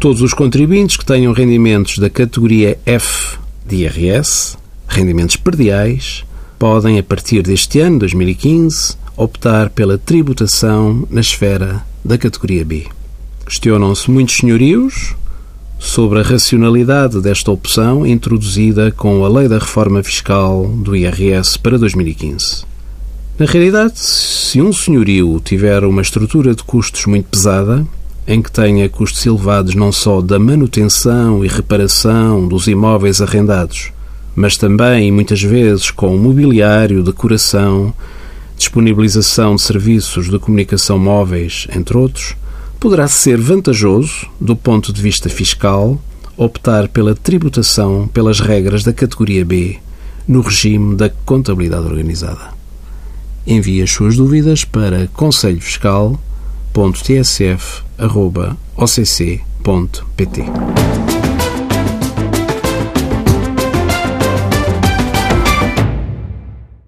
Todos os contribuintes que tenham rendimentos da categoria F de IRS, rendimentos perdiais, podem, a partir deste ano, 2015, optar pela tributação na esfera da categoria B. Questionam-se muitos senhorios sobre a racionalidade desta opção introduzida com a Lei da Reforma Fiscal do IRS para 2015. Na realidade, se um senhorio tiver uma estrutura de custos muito pesada, em que tenha custos elevados não só da manutenção e reparação dos imóveis arrendados, mas também, muitas vezes, com mobiliário, decoração, disponibilização de serviços de comunicação móveis, entre outros, poderá ser vantajoso, do ponto de vista fiscal, optar pela tributação pelas regras da categoria B no regime da contabilidade organizada. Envie as suas dúvidas para conselhofiscal.tsf.occ.pt.